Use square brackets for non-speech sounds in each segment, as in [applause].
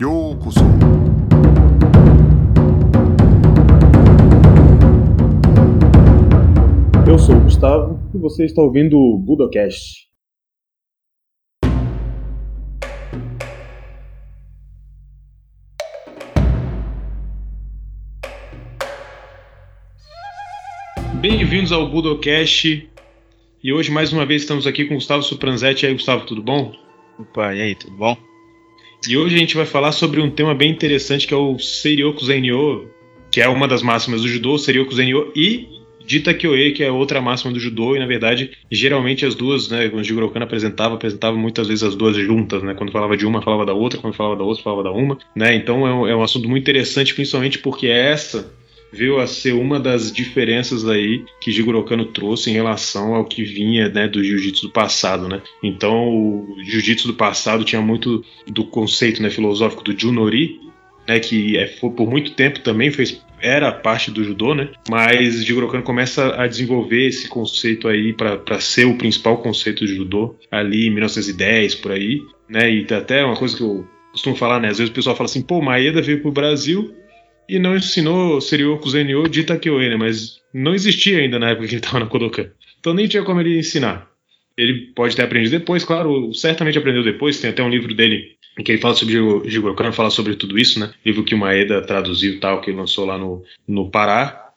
ようこそEu sou o Gustavo e você está ouvindo o Budocast. Bem-vindos ao Budocast. E hoje, mais uma vez, estamos aqui com o Gustavo Supranzetti. E aí, Gustavo, tudo bom? Opa, e aí, tudo bom? E hoje a gente vai falar sobre um tema bem interessante que é o Seiryoku Zenyo, que é uma das máximas do judô, Seiryoku Zenyo e Dita Kyoe, que é outra máxima do judô, e na verdade, geralmente as duas, né, quando o Jigoro Kano apresentava, apresentava muitas vezes as duas juntas, né, quando falava de uma, falava da outra, quando falava da outra, falava da uma, né, então é um, é um assunto muito interessante, principalmente porque essa veio a ser uma das diferenças aí que Jigoro Kano trouxe em relação ao que vinha né, do jiu-jitsu do passado, né? Então, o jiu-jitsu do passado tinha muito do conceito né, filosófico do Junori, né, que é, por muito tempo também fez era parte do judô, né? Mas Jigoro Kano começa a desenvolver esse conceito aí para ser o principal conceito do judô ali em 1910 por aí, né? E até uma coisa que eu costumo falar, né? Às vezes o pessoal fala assim, pô, Maeda veio pro Brasil e não ensinou Serioku Zenyo de Takeo, né? Mas não existia ainda na época que ele [laughs] estava na Kodokan. Então nem tinha como ele ensinar. Ele pode ter aprendido depois, claro, certamente aprendeu depois. Tem até um livro dele em que ele fala sobre Kano, fala sobre tudo isso, né? Livro que o Maeda traduziu e tal, que ele lançou lá no, no Pará.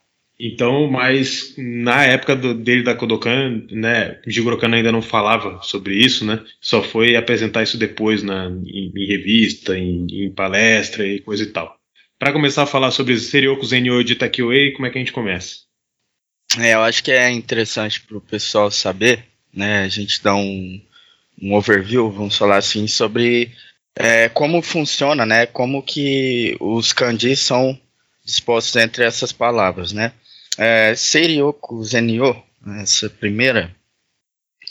Então, mas na época do, dele da Kodokan, né, Jigoro ainda não falava sobre isso, né? Só foi apresentar isso depois na, em, em revista, em, em palestra e coisa e tal. Para começar a falar sobre Serioku Zenyo de Takioei, como é que a gente começa? É, eu acho que é interessante para o pessoal saber, né? A gente dá um, um overview, vamos falar assim, sobre é, como funciona, né? Como que os kanjis são dispostos entre essas palavras, né? É, Zenyo, essa primeira,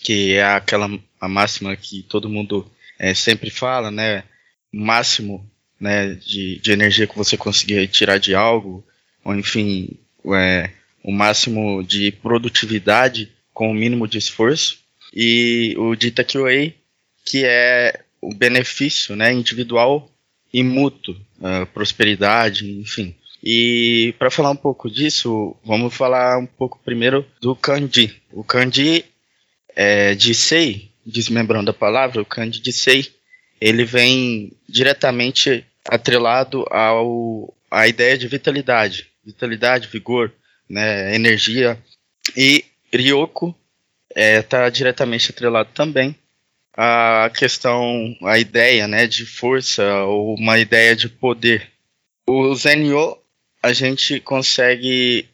que é aquela a máxima que todo mundo é, sempre fala, né? Máximo né, de, de energia que você conseguir tirar de algo, ou enfim, é, o máximo de produtividade com o mínimo de esforço. E o Dita QA, que é o benefício né, individual e mútuo, uh, prosperidade, enfim. E para falar um pouco disso, vamos falar um pouco primeiro do kanji. O kanji é, de sei, desmembrando a palavra, o kanji de sei, ele vem diretamente atrelado ao a ideia de vitalidade, vitalidade, vigor, né, energia e Ryoko está é, diretamente atrelado também à questão, a ideia, né, de força ou uma ideia de poder. O Zenyo a gente consegue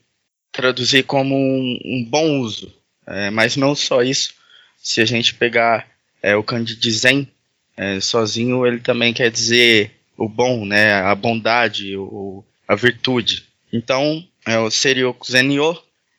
traduzir como um, um bom uso, é, mas não só isso. Se a gente pegar é, o kanji de Zen é, sozinho, ele também quer dizer o bom, né, a bondade, o, a virtude. Então, é, o Serioku Zenyo,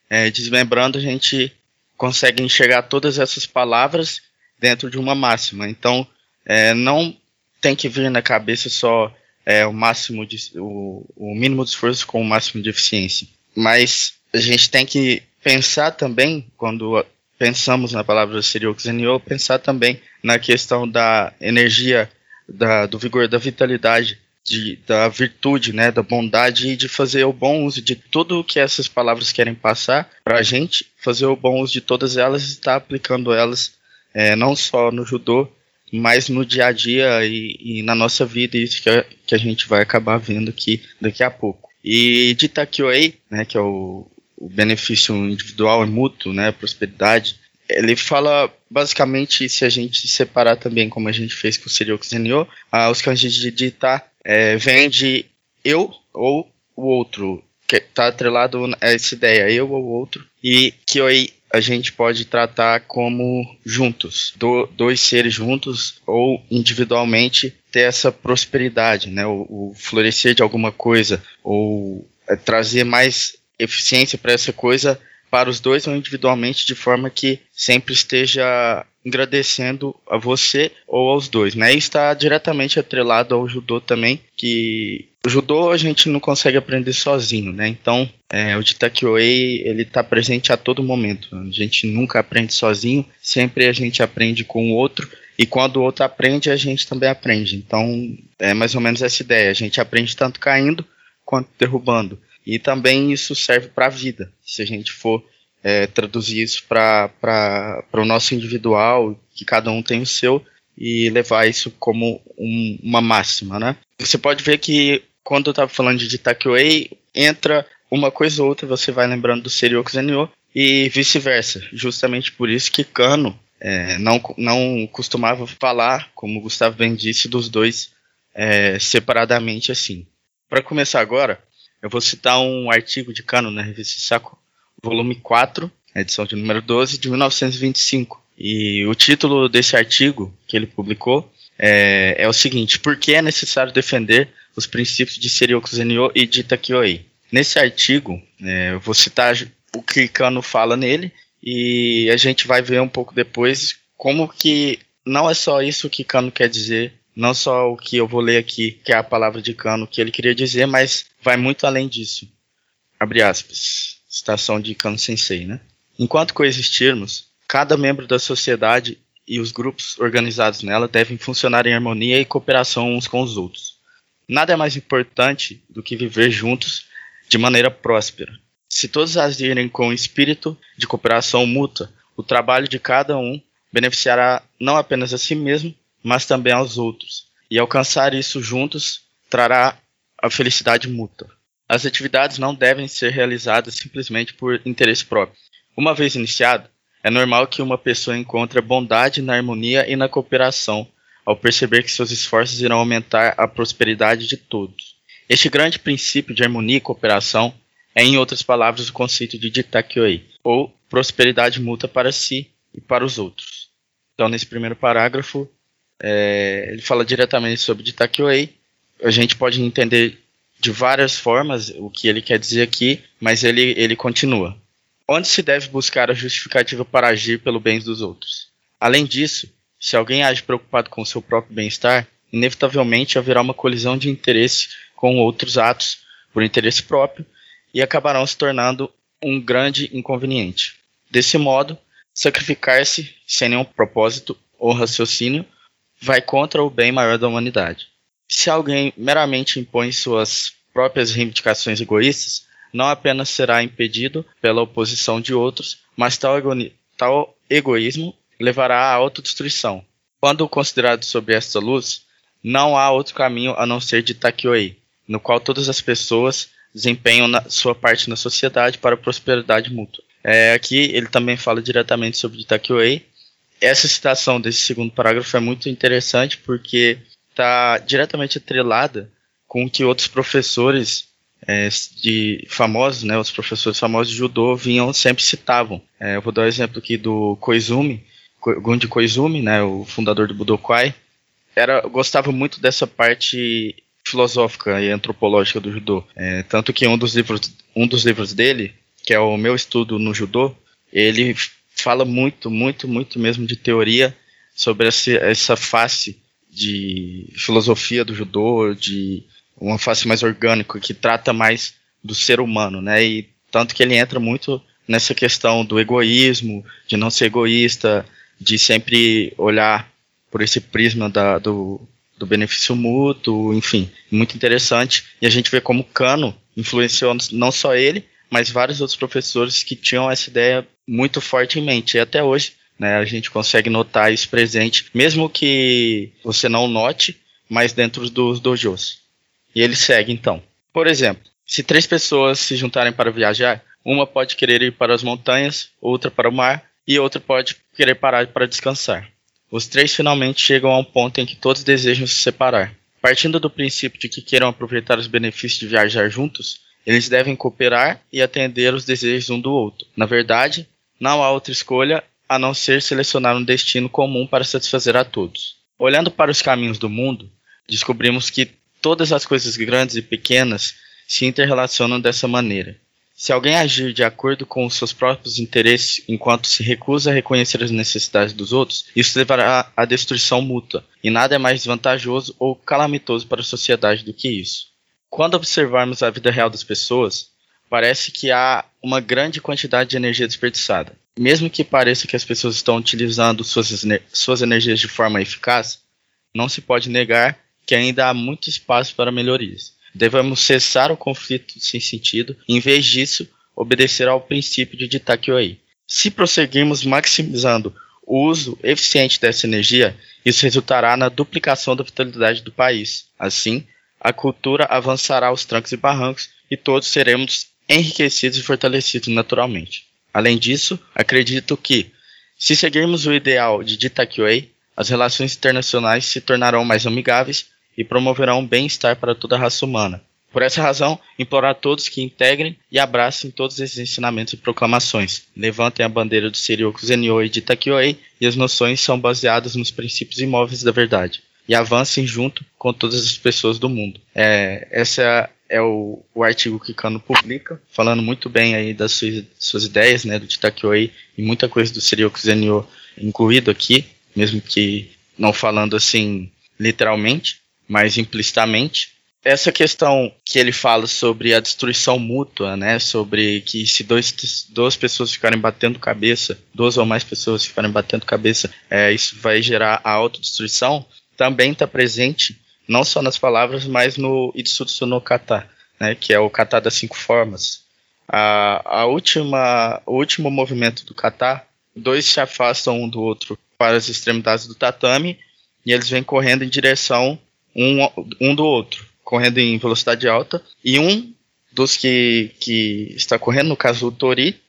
é, desmembrando, a gente consegue enxergar todas essas palavras dentro de uma máxima. Então, é, não tem que vir na cabeça só é, o máximo de, o, o mínimo de esforço com o máximo de eficiência. Mas a gente tem que pensar também, quando pensamos na palavra Zenyo, pensar também na questão da energia da, do vigor, da vitalidade, de, da virtude, né, da bondade e de fazer o bom uso de tudo o que essas palavras querem passar para a gente, fazer o bom uso de todas elas e estar aplicando elas é, não só no judô, mas no dia a dia e, e na nossa vida, isso que a, que a gente vai acabar vendo aqui daqui a pouco. E de Takyoei, né, que é o, o benefício individual e mútuo, né, prosperidade, ele fala basicamente, se a gente separar também, como a gente fez com o Serioku Zenyo, ah, os kanjis de dita é, vem de eu ou o outro, que está atrelado a essa ideia, eu ou o outro, e que aí a gente pode tratar como juntos, do, dois seres juntos ou individualmente ter essa prosperidade, né, o, o florescer de alguma coisa, ou é, trazer mais eficiência para essa coisa para os dois ou individualmente de forma que sempre esteja agradecendo a você ou aos dois, né? E está diretamente atrelado ao judô também, que o judô a gente não consegue aprender sozinho, né? Então, é, o Jitakyoei, ele está presente a todo momento. A gente nunca aprende sozinho, sempre a gente aprende com o outro E quando o outro aprende, a gente também aprende. Então, é mais ou menos essa ideia. A gente aprende tanto caindo quanto derrubando. E também isso serve para a vida. Se a gente for é, traduzir isso para o nosso individual, que cada um tem o seu, e levar isso como um, uma máxima, né? Você pode ver que quando eu estava falando de Takuei, entra uma coisa ou outra, você vai lembrando do Serioku Zenyo, e vice-versa. Justamente por isso que Kano é, não, não costumava falar, como o Gustavo bem disse, dos dois é, separadamente assim. Para começar agora, eu vou citar um artigo de Kano na revista Saco, volume 4, edição de número 12, de 1925. E o título desse artigo que ele publicou é, é o seguinte: Por que é necessário defender os princípios de Serioku Zenyo e de Takioi? Nesse artigo, é, eu vou citar o que Kano fala nele e a gente vai ver um pouco depois como que não é só isso que Kano quer dizer, não só o que eu vou ler aqui, que é a palavra de Kano que ele queria dizer, mas vai muito além disso. Abre aspas. Citação de Kano Sensei, né? Enquanto coexistirmos, cada membro da sociedade e os grupos organizados nela devem funcionar em harmonia e cooperação uns com os outros. Nada é mais importante do que viver juntos de maneira próspera. Se todos agirem com espírito de cooperação mútua, o trabalho de cada um beneficiará não apenas a si mesmo, mas também aos outros. E alcançar isso juntos trará a felicidade mútua. As atividades não devem ser realizadas simplesmente por interesse próprio. Uma vez iniciado, é normal que uma pessoa encontre bondade na harmonia e na cooperação, ao perceber que seus esforços irão aumentar a prosperidade de todos. Este grande princípio de harmonia e cooperação é, em outras palavras, o conceito de Jitakyoi, ou prosperidade mútua para si e para os outros. Então, nesse primeiro parágrafo, é, ele fala diretamente sobre Jitakyoi. A gente pode entender de várias formas o que ele quer dizer aqui, mas ele, ele continua. Onde se deve buscar a justificativa para agir pelo bem dos outros? Além disso, se alguém age preocupado com seu próprio bem-estar, inevitavelmente haverá uma colisão de interesse com outros atos por interesse próprio e acabarão se tornando um grande inconveniente. Desse modo, sacrificar-se sem nenhum propósito ou raciocínio vai contra o bem maior da humanidade. Se alguém meramente impõe suas próprias reivindicações egoístas, não apenas será impedido pela oposição de outros, mas tal, tal egoísmo levará à autodestruição. Quando considerado sob esta luz, não há outro caminho a não ser de Takioi, no qual todas as pessoas desempenham sua parte na sociedade para a prosperidade mútua. É, aqui ele também fala diretamente sobre Takioi. Essa citação desse segundo parágrafo é muito interessante porque está diretamente atrelada com o que outros professores é, de famosos, né, os professores famosos de judô vinham sempre citavam. É, eu vou dar o um exemplo aqui do Koizumi, Gunji Koizumi, né, o fundador do Budokai, era gostava muito dessa parte filosófica e antropológica do judô. É, tanto que um dos livros, um dos livros dele, que é o meu estudo no judô, ele fala muito, muito, muito mesmo de teoria sobre essa, essa face de filosofia do judô, de uma face mais orgânica, que trata mais do ser humano, né? E tanto que ele entra muito nessa questão do egoísmo, de não ser egoísta, de sempre olhar por esse prisma da, do, do benefício mútuo, enfim, muito interessante. E a gente vê como Cano influenciou não só ele, mas vários outros professores que tinham essa ideia muito forte em mente. E até hoje né? A gente consegue notar isso presente, mesmo que você não note, mas dentro dos dojos. E ele segue então. Por exemplo, se três pessoas se juntarem para viajar, uma pode querer ir para as montanhas, outra para o mar e outra pode querer parar para descansar. Os três finalmente chegam a um ponto em que todos desejam se separar. Partindo do princípio de que queiram aproveitar os benefícios de viajar juntos, eles devem cooperar e atender os desejos um do outro. Na verdade, não há outra escolha a não ser selecionar um destino comum para satisfazer a todos. Olhando para os caminhos do mundo, descobrimos que todas as coisas grandes e pequenas se interrelacionam dessa maneira. Se alguém agir de acordo com os seus próprios interesses enquanto se recusa a reconhecer as necessidades dos outros, isso levará à destruição mútua, e nada é mais vantajoso ou calamitoso para a sociedade do que isso. Quando observarmos a vida real das pessoas, parece que há uma grande quantidade de energia desperdiçada. Mesmo que pareça que as pessoas estão utilizando suas, suas energias de forma eficaz, não se pode negar que ainda há muito espaço para melhorias. Devemos cessar o conflito sem sentido, e, em vez disso, obedecer ao princípio de Ditakyoi. Se prosseguirmos maximizando o uso eficiente dessa energia, isso resultará na duplicação da vitalidade do país. Assim, a cultura avançará aos trancos e barrancos e todos seremos enriquecidos e fortalecidos naturalmente. Além disso, acredito que, se seguirmos o ideal de Ditakyoi, as relações internacionais se tornarão mais amigáveis e promoverão bem-estar para toda a raça humana. Por essa razão, imploro a todos que integrem e abracem todos esses ensinamentos e proclamações. Levantem a bandeira do Serioku Zenyo e de Takioei e as noções são baseadas nos princípios imóveis da verdade. E avancem junto com todas as pessoas do mundo. É, essa é o, o, artigo que Kano publica, falando muito bem aí das suas, suas ideias, né, do Titakyoi e muita coisa do Serioku Zenyo incluído aqui, mesmo que não falando assim literalmente mais implicitamente. Essa questão que ele fala sobre a destruição mútua, né, sobre que se dois, duas pessoas ficarem batendo cabeça, duas ou mais pessoas ficarem batendo cabeça, é, isso vai gerar a autodestruição, também está presente não só nas palavras, mas no Itsutsu no Kata, né, que é o kata das cinco formas. A, a última, o último movimento do kata, dois se afastam um do outro para as extremidades do tatame e eles vêm correndo em direção um, um do outro, correndo em velocidade alta, e um dos que, que está correndo, no caso o Tori,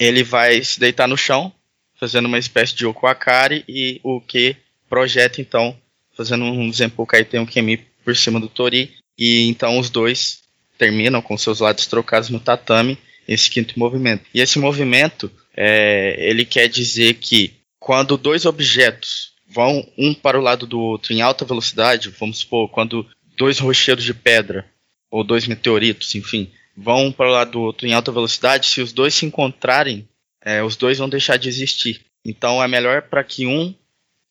ele vai se deitar no chão, fazendo uma espécie de Okuakari, e o que projeta então, fazendo um exemplo Kaiten Kemi por cima do Tori, e então os dois terminam com seus lados trocados no tatame, esse quinto movimento. E esse movimento, é, ele quer dizer que quando dois objetos vão um para o lado do outro em alta velocidade, vamos supor, quando dois rochedos de pedra ou dois meteoritos, enfim, vão um para o lado do outro em alta velocidade, se os dois se encontrarem, é, os dois vão deixar de existir. Então é melhor para que um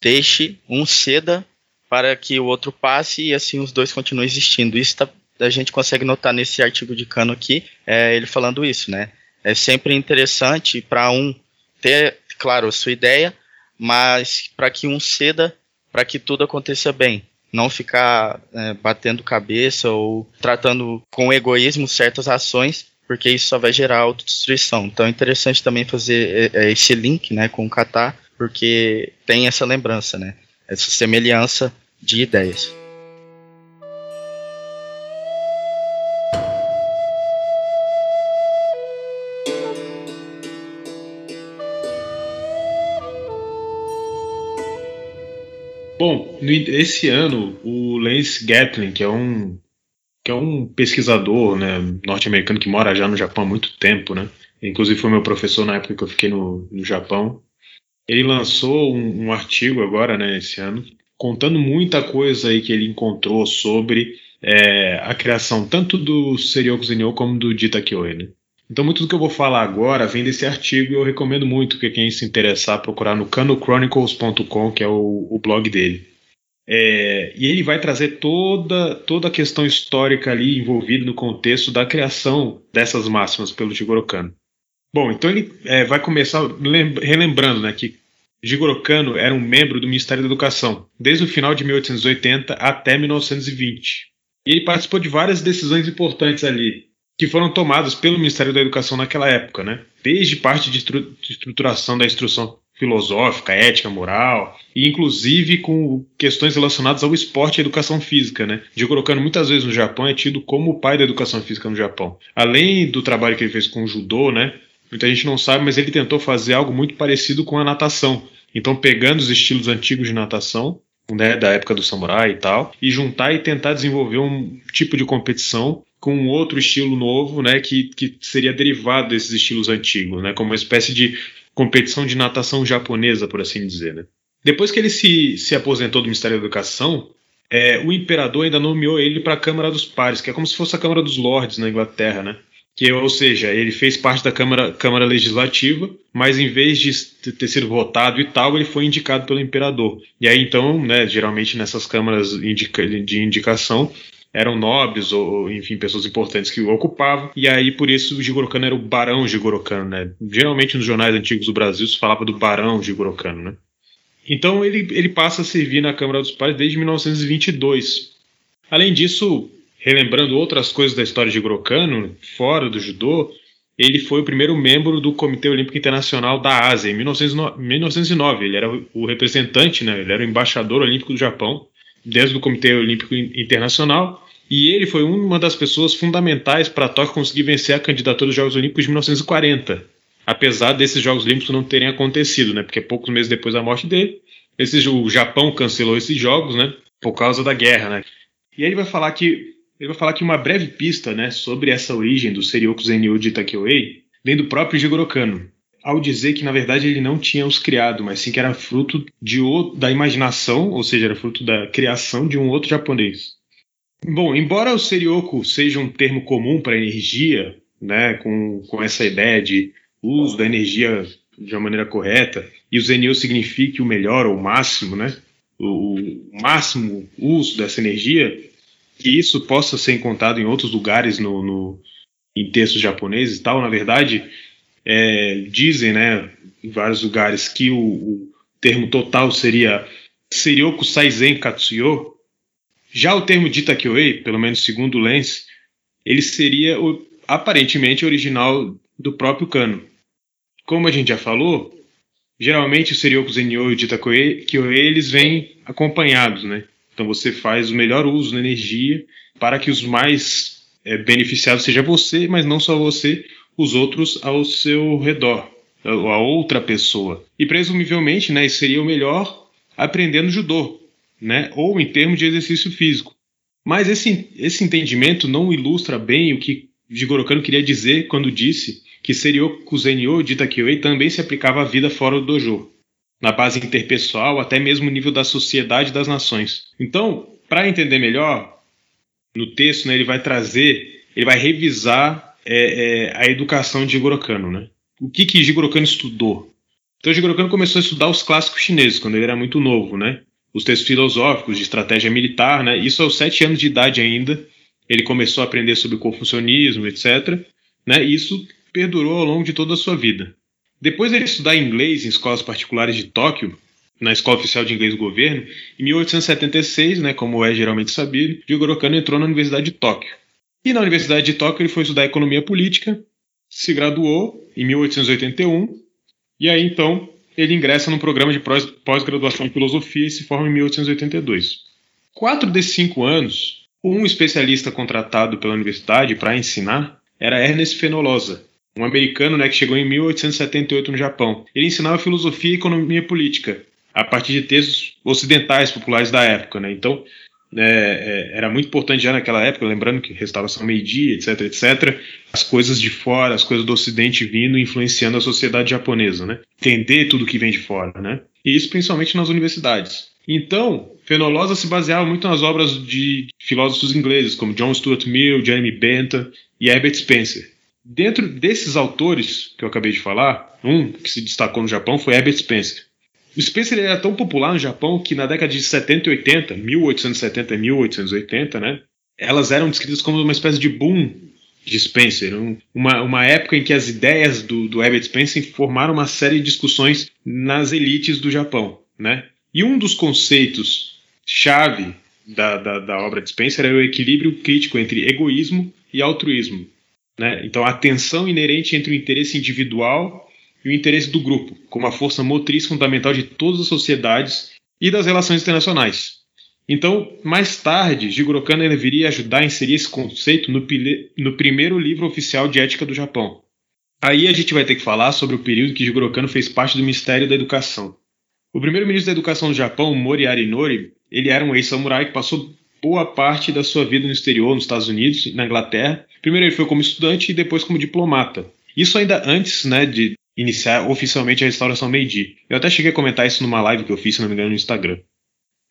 deixe, um ceda para que o outro passe e assim os dois continuem existindo. Isso tá, a gente consegue notar nesse artigo de Cano aqui, é, ele falando isso, né? É sempre interessante para um ter, claro, a sua ideia, mas para que um ceda para que tudo aconteça bem. Não ficar é, batendo cabeça ou tratando com egoísmo certas ações, porque isso só vai gerar autodestruição. Então é interessante também fazer é, é, esse link né, com o Catar, porque tem essa lembrança, né, essa semelhança de ideias. Bom, esse ano o Lance Gatlin, que é um que é um pesquisador né, norte-americano que mora já no Japão há muito tempo, né? Inclusive foi meu professor na época que eu fiquei no, no Japão. Ele lançou um, um, artigo agora, né, esse ano, contando muita coisa aí que ele encontrou sobre é, a criação tanto do Serioku Zenyo como do Dita Kyoe, né? Então, muito do que eu vou falar agora vem desse artigo e eu recomendo muito que quem se interessar procurar no canochronicles.com, que é o, o blog dele. É, e ele vai trazer toda, toda a questão histórica ali envolvida no contexto da criação dessas máximas pelo Jigoro Kano. Bom, então ele é, vai começar relembrando né, que Jigoro Kano era um membro do Ministério da Educação, desde o final de 1880 até 1920. E ele participou de várias decisões importantes ali, que foram tomadas pelo Ministério da Educação naquela época, né? Desde parte de, estru de estruturação da instrução filosófica, ética, moral, e inclusive com questões relacionadas ao esporte e educação física, né? Kano muitas vezes no Japão é tido como o pai da educação física no Japão. Além do trabalho que ele fez com o judô, né? Muita gente não sabe, mas ele tentou fazer algo muito parecido com a natação. Então, pegando os estilos antigos de natação, né, da época do samurai e tal, e juntar e tentar desenvolver um tipo de competição com um outro estilo novo, né, que, que seria derivado desses estilos antigos, né, como uma espécie de competição de natação japonesa, por assim dizer. Né. Depois que ele se, se aposentou do Ministério da Educação, é, o imperador ainda nomeou ele para a Câmara dos Pares, que é como se fosse a Câmara dos Lords na Inglaterra, né? Que, ou seja, ele fez parte da Câmara, Câmara Legislativa, mas em vez de ter sido votado e tal, ele foi indicado pelo imperador. E aí então, né, geralmente nessas câmaras de indicação, eram nobres ou, enfim, pessoas importantes que o ocupavam. E aí, por isso, o Jigoro Kano era o barão Jigoro Kano, né? Geralmente nos jornais antigos do Brasil se falava do barão Jigoro Kano, né? Então ele, ele passa a servir na Câmara dos Pares desde 1922. Além disso, relembrando outras coisas da história de Jigoro Kano, fora do judô, ele foi o primeiro membro do Comitê Olímpico Internacional da Ásia, em 1909. Ele era o representante, né? ele era o embaixador olímpico do Japão, desde o Comitê Olímpico Internacional, e ele foi uma das pessoas fundamentais para Tóquio conseguir vencer a candidatura dos Jogos Olímpicos de 1940. Apesar desses Jogos Olímpicos não terem acontecido, né? Porque poucos meses depois da morte dele, esse, o Japão cancelou esses jogos, né? Por causa da guerra, né? E aí ele vai falar que ele vai falar que uma breve pista né, sobre essa origem do Serioku Zenyu de Takeuei vem do próprio Jigoro Kano, ao dizer que na verdade ele não tinha os criado, mas sim que era fruto de da imaginação, ou seja, era fruto da criação de um outro japonês. Bom, embora o Serioku seja um termo comum para energia, né, com, com essa ideia de uso da energia de uma maneira correta, e o Zenyu signifique o melhor ou o máximo, né, o, o máximo uso dessa energia, que isso possa ser encontrado em outros lugares no, no em textos japoneses e tal, na verdade, é, dizem, né, em vários lugares que o, o termo total seria Serioku Saizen Katsuyo. Já o termo Jitakyoei, pelo menos segundo Lenz, ele seria o, aparentemente original do próprio Kano. Como a gente já falou, geralmente o Serioku Zenyo e o Jitakyoei eles vêm acompanhados, né? Então você faz o melhor uso da energia para que os mais é, beneficiados seja você, mas não só você, os outros ao seu redor, a outra pessoa. E presumivelmente, né, seria o melhor aprendendo judô, né, ou em termos de exercício físico. Mas esse, esse entendimento não ilustra bem o que Jigoro Kano queria dizer quando disse que Serioku Zenyo de Itakyoi também se aplicava à vida fora do dojo na base interpessoal, até mesmo no nível da sociedade das nações. Então, para entender melhor, no texto né, ele vai trazer, ele vai revisar é, é, a educação de Jigoro Kano, né? O que que Jigoro Kano estudou? Então, Jigoro Kano começou a estudar os clássicos chineses quando ele era muito novo, né? Os textos filosóficos de estratégia militar, né? Isso aos sete anos de idade ainda. Ele começou a aprender sobre o confucionismo, etc. Né? E isso perdurou ao longo de toda a sua vida. Depois ele estudar inglês em escolas particulares de Tóquio, na Escola Oficial de Inglês do Governo, em 1876, né, como é geralmente sabido, Jigoro Kano entrou na Universidade de Tóquio. E na Universidade de Tóquio ele foi estudar Economia Política, se graduou em 1881, e aí então ele ingressa no programa de pós-graduação em Filosofia e se forma em 1882. Quatro desses cinco anos, um especialista contratado pela universidade para ensinar era Ernest Fenolosa, um americano né, que chegou em 1878 no Japão. Ele ensinava filosofia e economia política a partir de textos ocidentais populares da época. Né? Então, é, é, era muito importante já naquela época, lembrando que restauração meio-dia, etc, etc, as coisas de fora, as coisas do Ocidente vindo influenciando a sociedade japonesa, né? Entender tudo que vem de fora, né? E isso principalmente nas universidades. Então, Fenolosa se baseava muito nas obras de filósofos ingleses, como John Stuart Mill, Jeremy Bentham e Herbert Spencer. Dentro desses autores que eu acabei de falar, um que se destacou no Japão foi Herbert Spencer. O Spencer era tão popular no Japão que na década de 70 e 80, 1870 e 1880, né, elas eram descritas como uma espécie de boom de Spencer, um, uma, uma época em que as ideias do, do Herbert Spencer formaram uma série de discussões nas elites do Japão. Né? E um dos conceitos chave da, da, da obra de Spencer é o equilíbrio crítico entre egoísmo e altruísmo. Né? Então, a tensão inerente entre o interesse individual e o interesse do grupo, como a força motriz fundamental de todas as sociedades e das relações internacionais. Então, mais tarde, Jigoro Kano deveria ajudar a inserir esse conceito no, no, primeiro livro oficial de ética do Japão. Aí a gente vai ter que falar sobre o período que Jigoro Kano fez parte do Ministério da Educação. O primeiro ministro da Educação do Japão, Mori Nori, ele era um ex-samurai que passou boa parte da sua vida no exterior, nos Estados Unidos na Inglaterra. Primeiro ele foi como estudante e depois como diplomata. Isso ainda antes né, de iniciar oficialmente a restauração Meiji. Eu até cheguei a comentar isso numa live que eu fiz, se não me engano, no Instagram.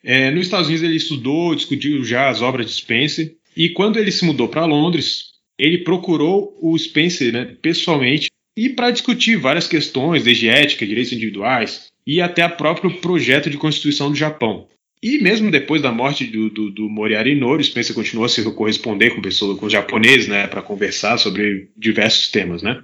É, nos Estados Unidos ele estudou, discutiu já as obras de Spencer, e quando ele se mudou para Londres, ele procurou o Spencer né, pessoalmente e para discutir várias questões, desde ética, direitos individuais e até o próprio projeto de constituição do Japão. E mesmo depois da morte do, do, do Moriarty Inoue, Spencer continuou a se corresponder com pessoas, com japoneses, né, para conversar sobre diversos temas, né.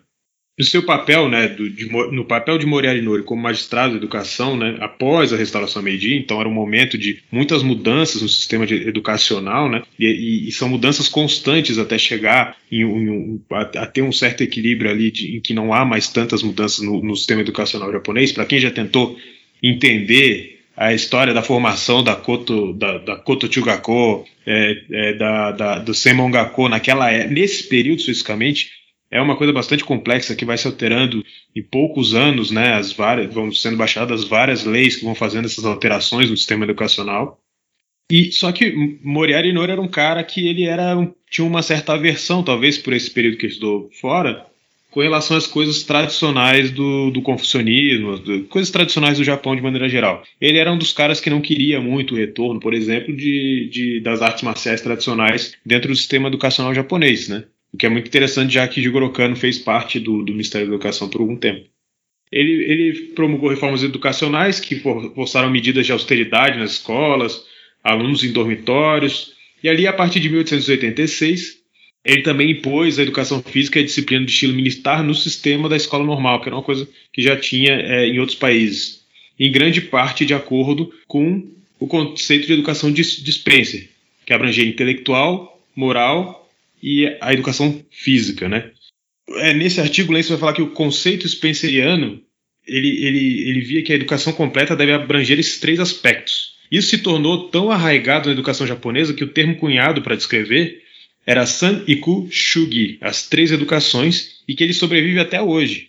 No seu papel, né, do, de, no papel de Moriarty Inoue como magistrado de educação, né, após a restauração Meiji, então era um momento de muitas mudanças no sistema de, educacional, né, e, e, e, são mudanças constantes até chegar em, em, a, a, ter um certo equilíbrio ali de, em que não há mais tantas mudanças no, no sistema educacional japonês. Para quem já tentou entender a história da formação da Koto, da, da Koto Chugako, é, é, da, da, do Senmongako naquela é, nesse período especificamente, é uma coisa bastante complexa que vai se alterando em poucos anos, né? As várias vão sendo baixadas várias leis que vão fazendo essas alterações no sistema educacional. E só que Moriarty Inoue era um cara que ele era tinha uma certa aversão, talvez por esse período que ele estudou fora, com relação às coisas tradicionais do, do confucionismo, do, coisas tradicionais do Japão de maneira geral. Ele era um dos caras que não queria muito o retorno, por exemplo, de, de das artes marciais tradicionais dentro do sistema educacional japonês, né? O que é muito interessante, já que Jigoro Kano fez parte do, do Ministério da Educação por algum tempo. Ele, ele promulgou reformas educacionais que forçaram medidas de austeridade nas escolas, alunos em dormitórios, e ali, a partir de 1886, ele também impôs a educação física e a disciplina de estilo militar no sistema da escola normal, que era uma coisa que já tinha é, em outros países, em grande parte de acordo com o conceito de educação de, Spencer, que abrangia intelectual, moral e a educação física, né? É, nesse artigo, Lenz vai falar que o conceito spenceriano ele, ele, ele via que a educação completa deve abranger esses três aspectos. Isso se tornou tão arraigado na educação japonesa que o termo cunhado para descrever era San Iku Shugi, as três educações, e que ele sobrevive até hoje.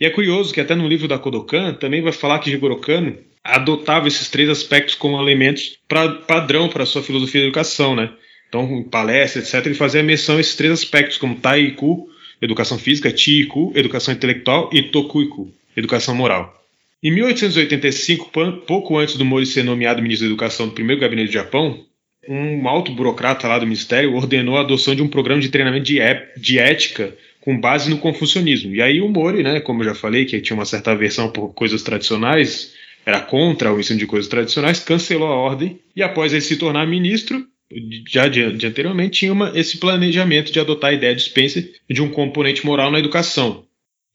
E é curioso que até no livro da Kodokan também vai falar que Jigoro Kano adotava esses três aspectos como elementos pra, padrão para sua filosofia de educação, né? Então, em palestra, etc., ele fazia menção a esses três aspectos, como Taiku, educação física, Chiiku, educação intelectual, e Tokuiku, educação moral. Em 1885, pouco antes do Mori ser nomeado ministro da Educação do primeiro gabinete do Japão, um alto burocrata lá do Ministério ordenou a adoção de um programa de treinamento de, de ética com base no confucionismo. E aí o Mori, né, como eu já falei, que tinha uma certa aversão por coisas tradicionais, era contra o ensino de coisas tradicionais, cancelou a ordem e após ele se tornar ministro, já de, de anteriormente, tinha uma, esse planejamento de adotar a ideia de Spencer de um componente moral na educação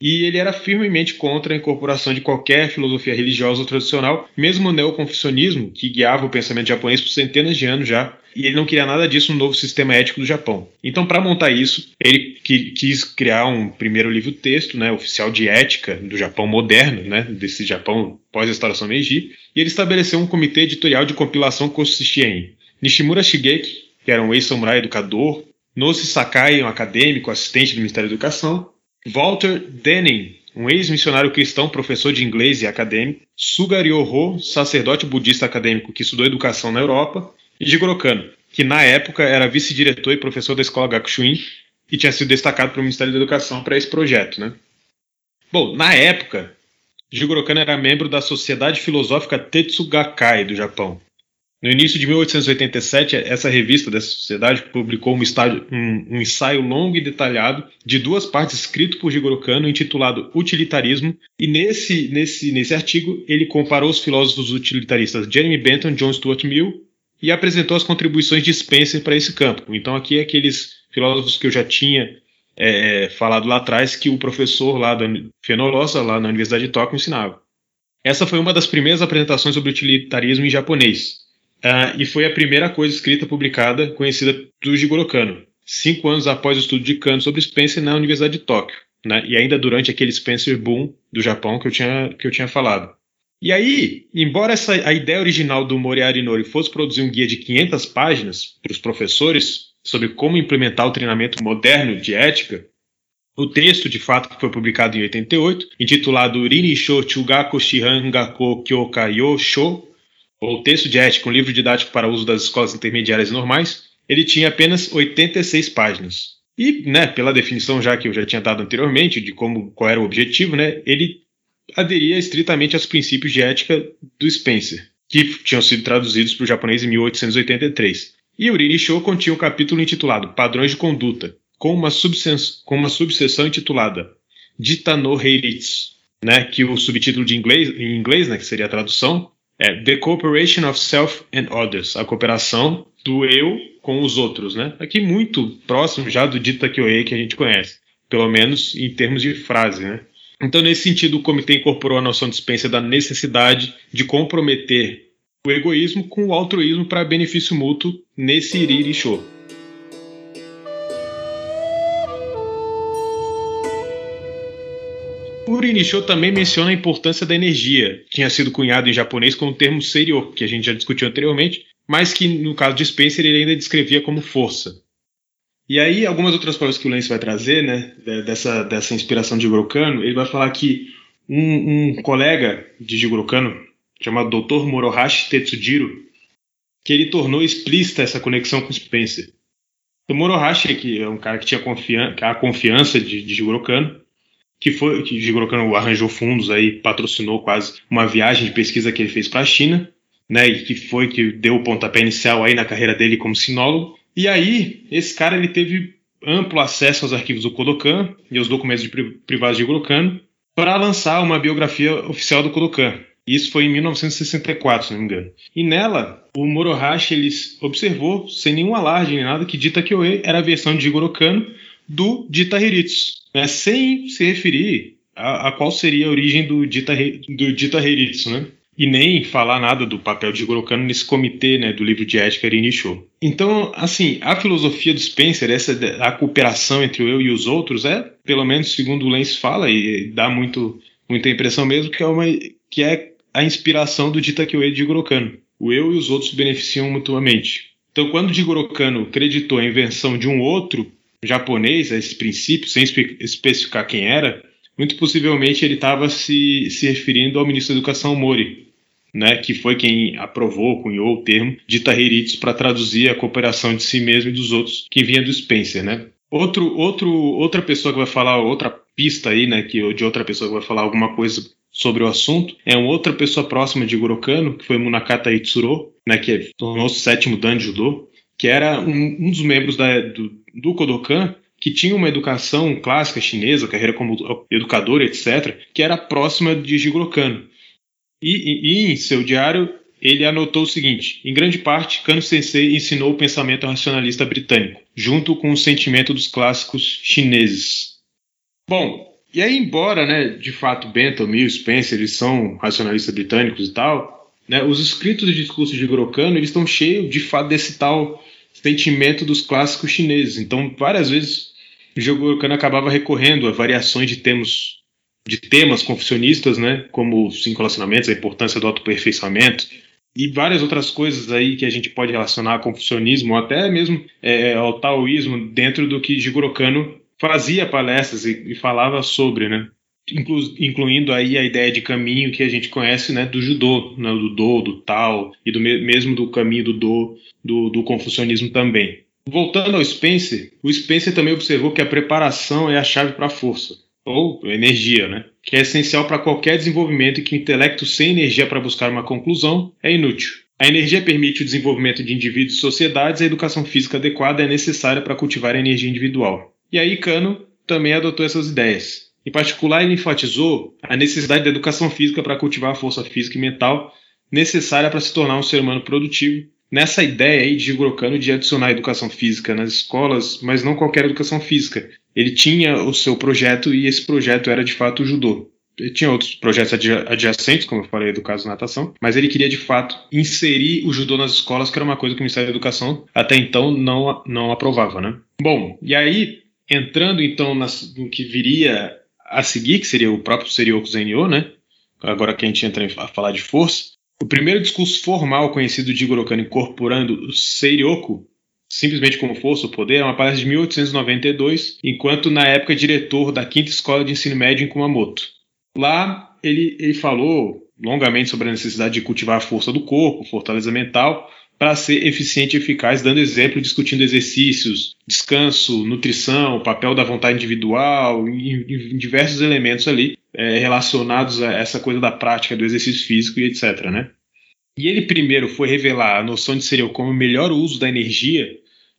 e ele era firmemente contra a incorporação de qualquer filosofia religiosa tradicional, mesmo o neoconfucionismo, que guiava o pensamento japonês por centenas de anos já, e ele não queria nada disso no novo sistema ético do Japão. Então, para montar isso, ele quis criar um primeiro livro-texto, né, oficial de ética do Japão moderno, né, desse Japão pós-restauração Meiji, e ele estabeleceu um comitê editorial de compilação que consistia em Nishimura Shigeki, que era um ex-samurai educador, Nosi Sakai, um acadêmico, assistente do Ministério da Educação, Walter Denning, um ex-missionário cristão, professor de inglês e acadêmico, Suga Ryoho, sacerdote budista acadêmico que estudou educação na Europa, e Jigoro Kano, que na época era vice-diretor e professor da escola Gakushuin e tinha sido destacado pelo Ministério da Educação para esse projeto. Né? Bom, na época, Jigoro Kano era membro da Sociedade Filosófica Tetsugakai do Japão, no início de 1887, essa revista dessa sociedade publicou um, estádio, um, um, ensaio longo e detalhado de duas partes escrito por Jigoro Kano intitulado Utilitarismo, e nesse, nesse, nesse artigo ele comparou os filósofos utilitaristas Jeremy Bentham, John Stuart Mill e apresentou as contribuições de Spencer para esse campo. Então aqui é aqueles filósofos que eu já tinha é, falado lá atrás que o professor lá da Fenolosa, lá na Universidade de Tóquio, ensinava. Essa foi uma das primeiras apresentações sobre utilitarismo em japonês. Uh, e foi a primeira coisa escrita publicada conhecida do Jigoro Kano, cinco anos após o estudo de Kano sobre Spencer na Universidade de Tóquio, né, e ainda durante aquele Spencer Boom do Japão que eu tinha, que eu tinha falado. E aí, embora essa, a ideia original do Moriarty Nori fosse produzir um guia de 500 páginas para os professores sobre como implementar o treinamento moderno de ética, o texto, de fato, que foi publicado em 88, intitulado Rini Sho Chugaku Shihan Gakko Kyoka Yo Sho, ou texto de ética, um livro didático para uso das escolas intermediárias normais, ele tinha apenas 86 páginas. E, né, pela definição já que eu já tinha dado anteriormente de como qual era o objetivo, né, ele aderia estritamente aos princípios de ética do Spencer, que tinham sido traduzidos para o japonês em 1883. E o Rini Show continha um capítulo intitulado Padrões de Conduta, com uma, com uma subseção intitulada Dita no Heiritsu, né, que o subtítulo de inglês, em inglês, né, que seria a tradução, É The Cooperation of Self and Others, a cooperação do eu com os outros, né? Aqui muito próximo já do Dita Kyoei que a gente conhece, pelo menos em termos de frase, né? Então, nesse sentido, o comitê incorporou a noção de Spencer da necessidade de comprometer o egoísmo com o altruísmo para benefício mútuo nesse Iriri Urinisho também menciona a importância da energia, que tinha sido cunhado em japonês com o termo seiryo, que a gente já discutiu anteriormente, mas que no caso de Spencer ele ainda descrevia como força. E aí, algumas outras palavras que o Lance vai trazer, né, dessa, dessa inspiração de Jigoro Kano, ele vai falar que um, um colega de Jigoro Kano, chamado Dr. Morohashi Tetsujiro, que ele tornou explícita essa conexão com Spencer. O Morohashi, que é um cara que tinha confian a confiança de, de Kano, que foi que Jigoro arranjou fundos aí, patrocinou quase uma viagem de pesquisa que ele fez para a China, né, e que foi que deu o pontapé inicial aí na carreira dele como sinólogo. E aí, esse cara ele teve amplo acesso aos arquivos do Kodokan e aos documentos privados de Gurukano para lançar uma biografia oficial do Kodokan. Isso foi em 1964, se não me engano. E nela, o Morohashi ele observou, sem nenhum alarde nem nada, que Dita Kyoe era a versão de Jigoro Kano do Dita Hiritsu, né? sem se referir a, a, qual seria a origem do Dita, do Dita Hiritsu, né? e nem falar nada do papel de Jigoro Kano nesse comitê né, do livro de ética Rinishō. Então, assim, a filosofia do Spencer, essa a cooperação entre o eu e os outros, é, pelo menos segundo o Lenz fala, e dá muito, muita impressão mesmo, que é, uma, que é a inspiração do Dita Kyoe de Jigoro Kano. O eu e os outros se beneficiam mutuamente. Então, quando Jigoro Kano acreditou a invenção de um outro japonês a esse princípio, sem especificar quem era, muito possivelmente ele estava se, se referindo ao ministro da Educação Mori, né, que foi quem aprovou, cunhou o termo de Tahirites para traduzir a cooperação de si mesmo e dos outros que vinha do Spencer, né? Outro, outro, outra pessoa que vai falar, outra pista aí, né, que, de outra pessoa que vai falar alguma coisa sobre o assunto, é uma outra pessoa próxima de Gorokano, que foi Munakata Itsuro, né, que tornou-se sétimo dan judô, que era um, um dos membros da, do, do Kodokan que tinha uma educação clássica chinesa, carreira como educador, etc., que era próxima de Jigoro Kano. E, e, e, em seu diário ele anotou o seguinte: em grande parte, Kano Sensei ensinou o pensamento racionalista britânico, junto com o sentimento dos clássicos chineses. Bom, e aí, embora, né, de fato, Bentham, Mill, Spencer, eles são racionalistas britânicos e tal, né, os escritos e discursos de Jigoro Kano, eles estão cheios, de fato, desse tal sentimento dos clássicos chineses. Então, várias vezes o Jigoro Kano acabava recorrendo a variações de temas de temas confucionistas, né, como os cinco relacionamentos, a importância do autoperfeiçoamento e várias outras coisas aí que a gente pode relacionar ao confucionismo, ou até mesmo é, ao taoísmo, dentro do que Jigoro Kano fazia palestras e, e falava sobre, né, Inclu, incluindo aí a ideia de caminho que a gente conhece, né, do judô, né, do do, do tao e do mesmo do caminho do do, do, do confucionismo também. Voltando ao Spencer, o Spencer também observou que a preparação é a chave para a força, ou energia, né? que é essencial para qualquer desenvolvimento e que o intelecto sem energia para buscar uma conclusão é inútil. A energia permite o desenvolvimento de indivíduos e sociedades, e a educação física adequada é necessária para cultivar a energia individual. E aí Kano também adotou essas ideias. Em particular, ele enfatizou a necessidade da educação física para cultivar a força física e mental necessária para se tornar um ser humano produtivo nessa ideia aí de Jigoro Kano de adicionar educação física nas escolas, mas não qualquer educação física. Ele tinha o seu projeto e esse projeto era de fato o judô. Ele tinha outros projetos adjacentes, como eu falei do caso natação, mas ele queria de fato inserir o judô nas escolas, que era uma coisa que o Ministério da Educação até então não, não aprovava, né? Bom, e aí, entrando então nas, no que viria a seguir, que seria o próprio Serioku Zenyo, né? Agora que a gente entra a falar de força, o primeiro discurso formal conhecido de Igor Kano incorporando o Seiryoku simplesmente como força ou poder é uma palestra de 1892, enquanto na época diretor da quinta escola de ensino médio em Kumamoto. Lá ele, ele falou longamente sobre a necessidade de cultivar a força do corpo, fortaleza mental, para ser eficiente e eficaz, dando exemplo, discutindo exercícios, descanso, nutrição, papel da vontade individual, em, em diversos elementos ali é, relacionados a essa coisa da prática do exercício físico e etc. Né? E ele primeiro foi revelar a noção de serial como o melhor uso da energia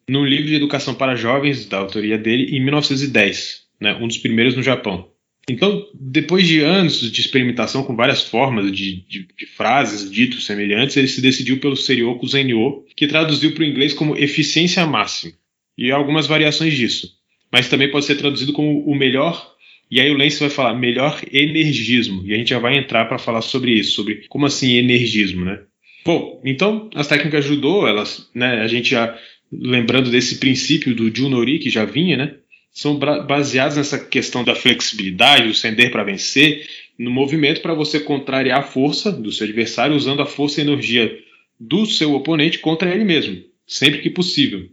num livro de educação para jovens da autoria dele em 1910, né, um dos primeiros no Japão. Então, depois de anos de experimentação com várias formas de, de, de frases, ditos semelhantes, ele se decidiu pelo Serioku Zenyo, que traduziu para o inglês como eficiência máxima, e algumas variações disso. Mas também pode ser traduzido como o melhor, e aí o Lance vai falar melhor energismo, e a gente já vai entrar para falar sobre isso, sobre como assim energismo, né? Bom, então as técnicas judô, elas, né, a gente já lembrando desse princípio do Junori que já vinha, né? São baseados nessa questão da flexibilidade, do sender para vencer, no movimento para você contrariar a força do seu adversário usando a força e energia do seu oponente contra ele mesmo, sempre que possível.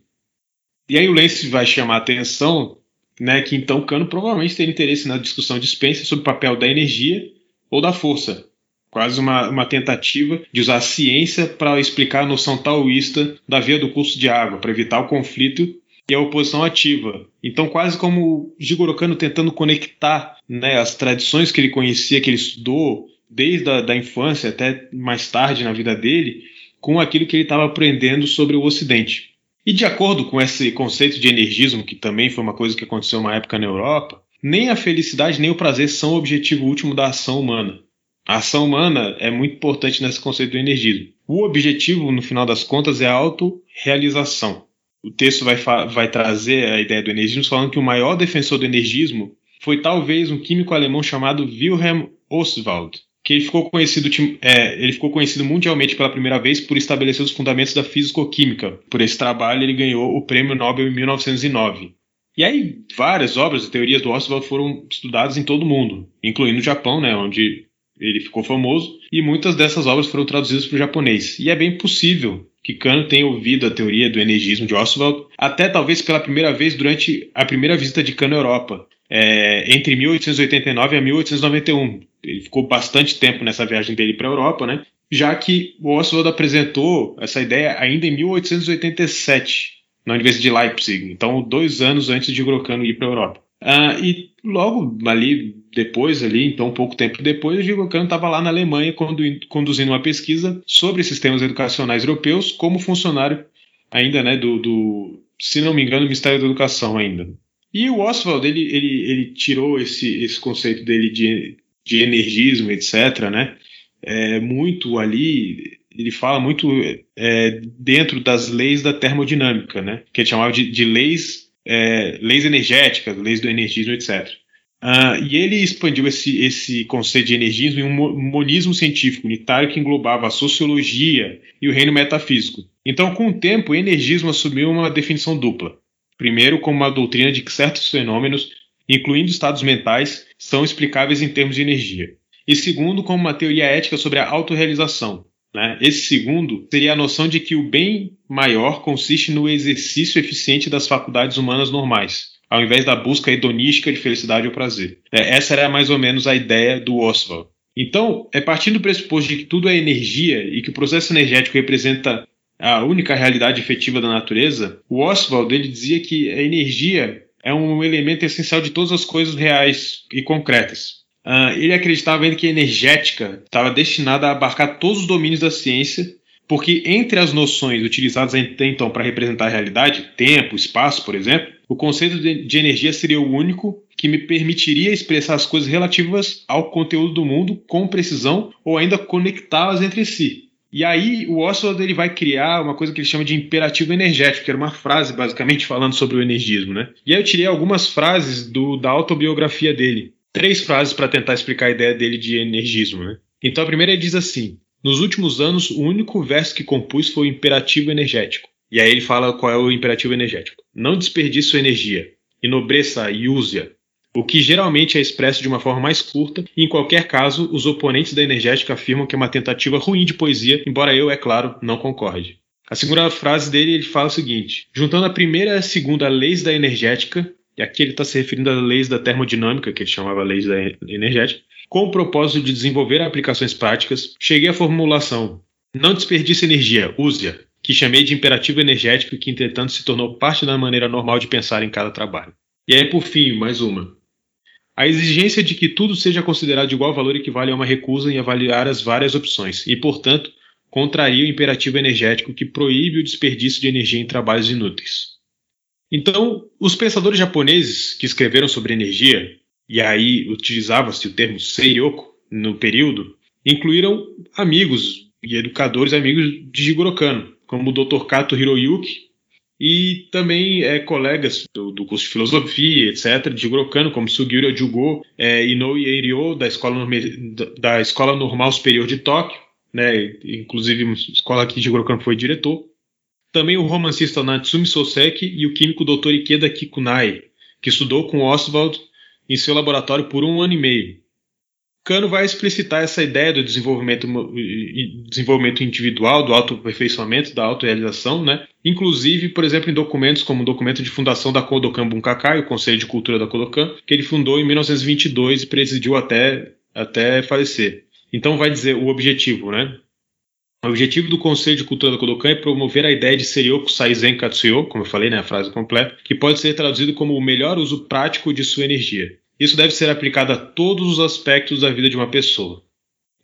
E aí o Lance vai chamar a atenção né, que então Kano provavelmente tem interesse na discussão de Spencer sobre o papel da energia ou da força. Quase uma, uma tentativa de usar a ciência para explicar a noção taoísta da via do curso de água, para evitar o conflito e a oposição ativa. Então, quase como Jigoro Kano tentando conectar né, as tradições que ele conhecia, que ele estudou desde a da infância até mais tarde na vida dele, com aquilo que ele estava aprendendo sobre o Ocidente. E de acordo com esse conceito de energismo, que também foi uma coisa que aconteceu uma época na Europa, nem a felicidade nem o prazer são o objetivo último da ação humana. A ação humana é muito importante nesse conceito do energismo. O objetivo, no final das contas, é a autorrealização o texto vai, vai trazer a ideia do energismo falando que o maior defensor do energismo foi talvez um químico alemão chamado Wilhelm Ostwald, que ele ficou conhecido, é, ele ficou conhecido mundialmente pela primeira vez por estabelecer os fundamentos da físico-química. Por esse trabalho, ele ganhou o Prêmio Nobel em 1909. E aí, várias obras e teorias do Ostwald foram estudadas em todo o mundo, incluindo o Japão, né, onde ele ficou famoso, e muitas dessas obras foram traduzidas para o japonês. E é bem possível que Kano tenha ouvido a teoria do energismo de Oswald, até talvez pela primeira vez durante a primeira visita de Kano à Europa, é, entre 1889 e 1891. Ele ficou bastante tempo nessa viagem dele para a Europa, né? já que Oswald apresentou essa ideia ainda em 1887, na Universidade de Leipzig, então dois anos antes de Grocano ir para a Europa. Ah, e logo ali depois, ali, então pouco tempo depois, o Gil estava lá na Alemanha conduzindo uma pesquisa sobre sistemas educacionais europeus como funcionário ainda, né, do, do se não me engano, Ministério da Educação ainda. E o Oswald, ele, ele, ele tirou esse, esse conceito dele de, de energismo, etc., né, é, muito ali, ele fala muito é, dentro das leis da termodinâmica, né, que ele chamava de, de leis é, leis energéticas, leis do energismo, etc. Uh, ah, e ele expandiu esse, esse conceito de energismo em um monismo científico unitário que englobava a sociologia e o reino metafísico. Então, com o tempo, o energismo assumiu uma definição dupla. Primeiro, como uma doutrina de que certos fenômenos, incluindo estados mentais, são explicáveis em termos de energia. E segundo, como uma teoria ética sobre a autorrealização, né? Esse segundo seria a noção de que o bem maior consiste no exercício eficiente das faculdades humanas normais, ao invés da busca hedonística de felicidade ou prazer. É, essa era mais ou menos a ideia do Oswald. Então, é partindo do pressuposto de que tudo é energia e que o processo energético representa a única realidade efetiva da natureza, o Oswald ele dizia que a energia é um elemento essencial de todas as coisas reais e concretas. Uh, ele acreditava ainda que a energética estava destinada a abarcar todos os domínios da ciência, porque entre as noções utilizadas até então para representar a realidade, tempo, espaço, por exemplo, o conceito de, energia seria o único que me permitiria expressar as coisas relativas ao conteúdo do mundo com precisão ou ainda conectá-las entre si. E aí o Oswald ele vai criar uma coisa que ele chama de imperativo energético, que era uma frase basicamente falando sobre o energismo, né? E aí eu tirei algumas frases do, da autobiografia dele três frases para tentar explicar a ideia dele de energismo. Né? Então a primeira diz assim: Nos últimos anos, o único verso que compus foi o imperativo energético. E aí ele fala qual é o imperativo energético. Não desperdice sua energia, enobreça e use-a. O que geralmente é expresso de uma forma mais curta, e em qualquer caso, os oponentes da energética afirmam que é uma tentativa ruim de poesia, embora eu, é claro, não concorde. A segunda frase dele ele fala o seguinte: juntando a primeira e a segunda leis da energética, aqui ele está se referindo às leis da termodinâmica, que ele chamava leis da energética, com o propósito de desenvolver aplicações práticas, cheguei à formulação: não desperdice energia, use-a, que chamei de imperativo energético que, entretanto, se tornou parte da maneira normal de pensar em cada trabalho. E aí, por fim, mais uma. A exigência de que tudo seja considerado de igual valor equivale a uma recusa em avaliar as várias opções, e, portanto, contraria o imperativo energético que proíbe o desperdício de energia em trabalhos inúteis. Então, os pensadores japoneses que escreveram sobre energia, e aí utilizava-se o termo Seiryoku no período, incluíram amigos e educadores amigos de Jigoro Kano, como o Dr. Kato Hiroyuki, e também é, colegas do, do, curso de filosofia, etc., de Grocano, como Sugiura Jugo é, Inoue Eirio, da escola, da escola Normal Superior de Tóquio, né, inclusive escola que Jigoro Kano foi diretor. Também o romancista Natsumi Soseki e o químico Dr. Ikeda Kikunai, que estudou com Oswald em seu laboratório por um ano e meio. Kano vai explicitar essa ideia do desenvolvimento, desenvolvimento individual, do autoaperfeiçoamento, da autorrealização, né? inclusive, por exemplo, em documentos como o documento de fundação da Kodokan Bunkakai, o Conselho de Cultura da Kodokan, que ele fundou em 1922 e presidiu até, até falecer. Então vai dizer o objetivo, né? O objetivo do Conselho de Cultura da Kodokan é promover a ideia de Serioku Saizen Katsuyo, como eu falei, né, a frase completa, que pode ser traduzido como o melhor uso prático de sua energia. Isso deve ser aplicado a todos os aspectos da vida de uma pessoa.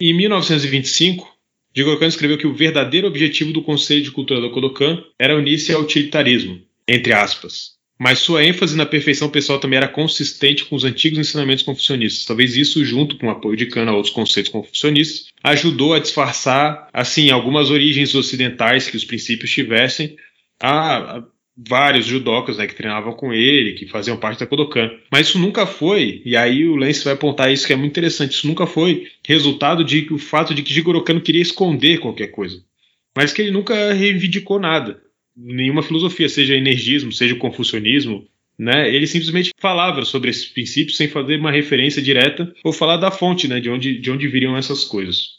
Em 1925, Jigoro Kano escreveu que o verdadeiro objetivo do Conselho de Cultura do Kodokan era unir-se ao utilitarismo, entre aspas. Mas sua ênfase na perfeição pessoal também era consistente com os antigos ensinamentos confucionistas. Talvez isso, junto com o apoio de Kano a outros conceitos confucionistas, ajudou a disfarçar, assim, algumas origens ocidentais que os princípios tivessem, a vários judocas né, que treinavam com ele, que faziam parte da Kodokan. Mas isso nunca foi, e aí o Lance vai apontar isso que é muito interessante, isso nunca foi resultado de o fato de que Jigoro Kano queria esconder qualquer coisa. Mas que ele nunca reivindicou nada, nenhuma filosofia, seja energismo, seja confucionismo, né? Ele simplesmente falava sobre esses princípios sem fazer uma referência direta ou falar da fonte, né, de onde, de onde viriam essas coisas.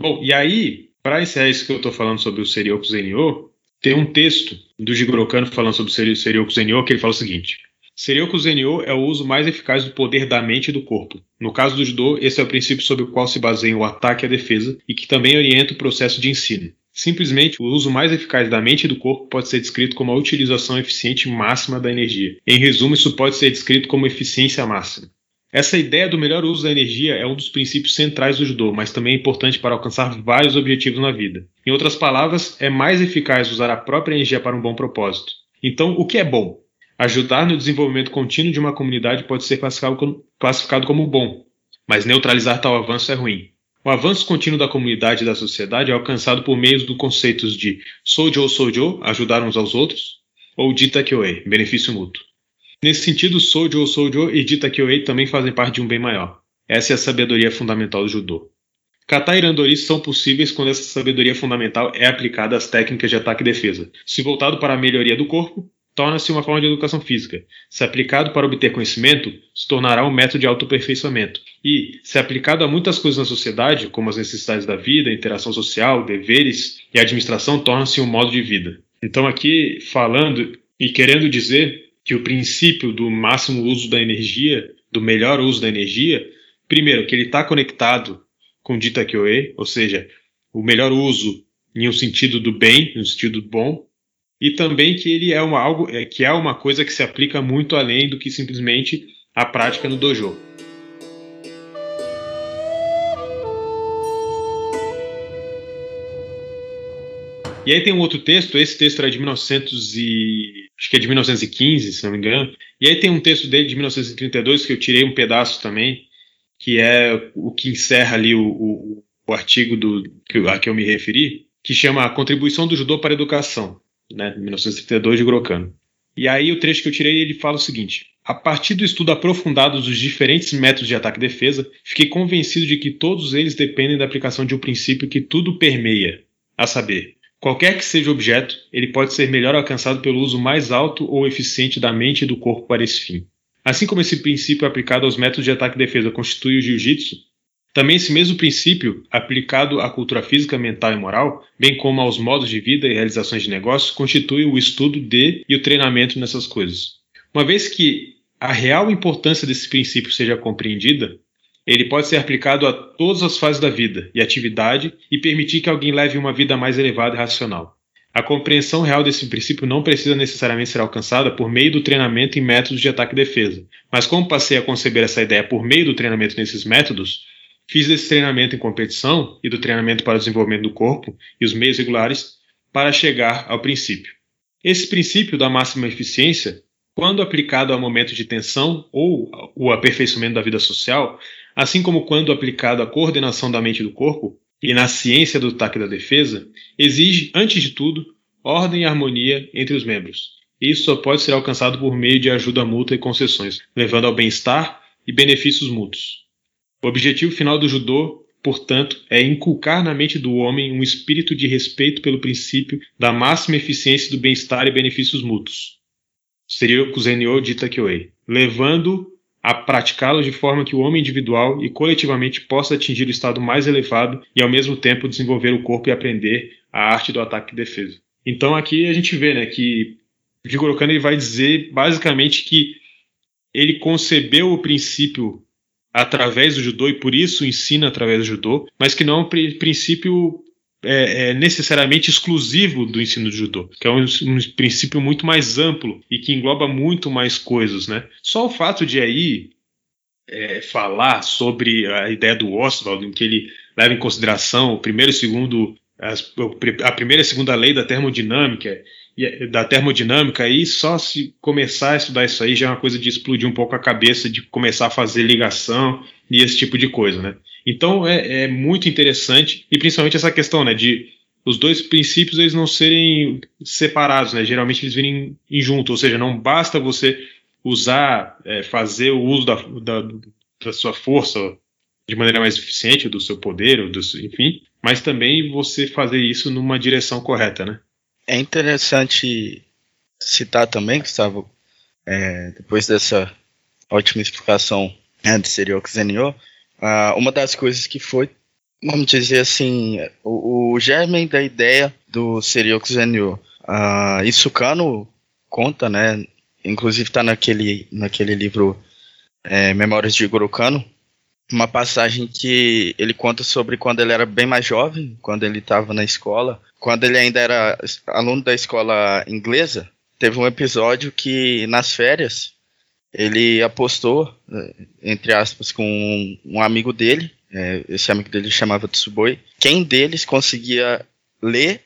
Bom, e aí, para encerrar isso que eu estou falando sobre o Serioku Zenyo, tem um texto do Jigoro Kano falando sobre o Serioku Zenyo que ele fala o seguinte: Serioku Zenyo é o uso mais eficaz do poder da mente e do corpo. No caso do judô, esse é o princípio sobre o qual se baseia o ataque e a defesa e que também orienta o processo de ensino. Simplesmente, o uso mais eficaz da mente e do corpo pode ser descrito como a utilização eficiente máxima da energia. Em resumo, isso pode ser descrito como eficiência máxima. Essa ideia do melhor uso da energia é um dos princípios centrais do judô, mas também é importante para alcançar vários objetivos na vida. Em outras palavras, é mais eficaz usar a própria energia para um bom propósito. Então, o que é bom? Ajudar no desenvolvimento contínuo de uma comunidade pode ser classificado como bom, mas neutralizar tal avanço é ruim. O avanço contínuo da comunidade e da sociedade é alcançado por meio dos conceitos de Sojo Sojo, ajudar uns aos outros, ou Dita Kyoei, benefício mútuo. Nesse sentido, Sojo Sojo e Dita Kyoei também fazem parte de um bem maior. Essa é a sabedoria fundamental do judô. Kata e Randori são possíveis quando essa sabedoria fundamental é aplicada às técnicas de ataque e defesa. Se voltado para a melhoria do corpo, torna-se uma forma de educação física. Se aplicado para obter conhecimento, se tornará um método de autoaperfeiçoamento. E, se aplicado a muitas coisas na sociedade, como as necessidades da vida, interação social, deveres e administração, torna-se um modo de vida. Então, aqui falando e querendo dizer que o princípio do máximo uso da energia, do melhor uso da energia, primeiro, que ele está conectado com Dita Kyoe, ou seja, o melhor uso em um sentido do bem, no sentido bom, e também que ele é uma, algo, é, que é uma coisa que se aplica muito além do que simplesmente a prática no dojo. E aí tem um outro texto, esse texto era de 1900 e acho que é de 1915, se não me engano. E aí tem um texto dele de 1932 que eu tirei um pedaço também, que é o que encerra ali o, o, o artigo do, a que eu me referi, que chama A Contribuição do Judô para a Educação, né, 1932 de Grocano. E aí o trecho que eu tirei ele fala o seguinte: a partir do estudo aprofundado dos diferentes métodos de ataque e defesa, fiquei convencido de que todos eles dependem da aplicação de um princípio que tudo permeia, a saber, Qualquer que seja o objeto, ele pode ser melhor alcançado pelo uso mais alto ou eficiente da mente e do corpo para esse fim. Assim como esse princípio aplicado aos métodos de ataque e defesa constitui o jiu-jitsu, também esse mesmo princípio, aplicado à cultura física, mental e moral, bem como aos modos de vida e realizações de negócios, constitui o estudo de e o treinamento nessas coisas. Uma vez que a real importância desse princípio seja compreendida, ele pode ser aplicado a todas as fases da vida e atividade e permitir que alguém leve uma vida mais elevada e racional. A compreensão real desse princípio não precisa necessariamente ser alcançada por meio do treinamento em métodos de ataque e defesa, mas como passei a conceber essa ideia por meio do treinamento nesses métodos, fiz desse treinamento em competição e do treinamento para o desenvolvimento do corpo e os meios regulares para chegar ao princípio. Esse princípio da máxima eficiência quando aplicado a momento de tensão ou o aperfeiçoamento da vida social, assim como quando aplicado à coordenação da mente e do corpo, e na ciência do ataque e da defesa, exige, antes de tudo, ordem e harmonia entre os membros. Isso só pode ser alcançado por meio de ajuda mútua e concessões, levando ao bem-estar e benefícios mútuos. O objetivo final do judô, portanto, é inculcar na mente do homem um espírito de respeito pelo princípio da máxima eficiência do bem-estar e benefícios mútuos. Seria o Kuzenyo Kyoei, levando a praticá-lo de forma que o homem individual e coletivamente possa atingir o estado mais elevado e ao mesmo tempo desenvolver o corpo e aprender a arte do ataque e defesa. Então aqui a gente vê né, que Jigoro Kano ele vai dizer basicamente que ele concebeu o princípio através do judô e por isso ensina através do judô, mas que não é um princípio é, é necessariamente exclusivo do ensino do judô, que é um, um, princípio muito mais amplo e que engloba muito mais coisas, né? Só o fato de aí é, falar sobre a ideia do Oswald, em que ele leva em consideração o primeiro e segundo as, a primeira e segunda lei da termodinâmica da termodinâmica aí só se começar a estudar isso aí já é uma coisa de explodir um pouco a cabeça de começar a fazer ligação e esse tipo de coisa, né? Então é, é muito interessante e principalmente essa questão, né, de os dois princípios eles não serem separados, né? Geralmente eles virem em junto, ou seja, não basta você usar, é, fazer o uso da, da, da, sua força de maneira mais eficiente, do seu poder, do, enfim, mas também você fazer isso numa direção correta, né? É interessante citar também, Gustavo, é, depois dessa ótima explicação né, de Serioku Zenyo, uh, uma das coisas que foi, vamos dizer assim, o, o germen da ideia do Serioku Zenyo. Uh, isso Kano conta, né? Inclusive está naquele, naquele livro é, Memórias de Kano, uma passagem que ele conta sobre quando ele era bem mais jovem, quando ele estava na escola, quando ele ainda era aluno da escola inglesa, teve um episódio que nas férias ele apostou, eh, entre aspas, com um, amigo dele, é, esse amigo dele chamava Tsuboi, quem deles conseguia ler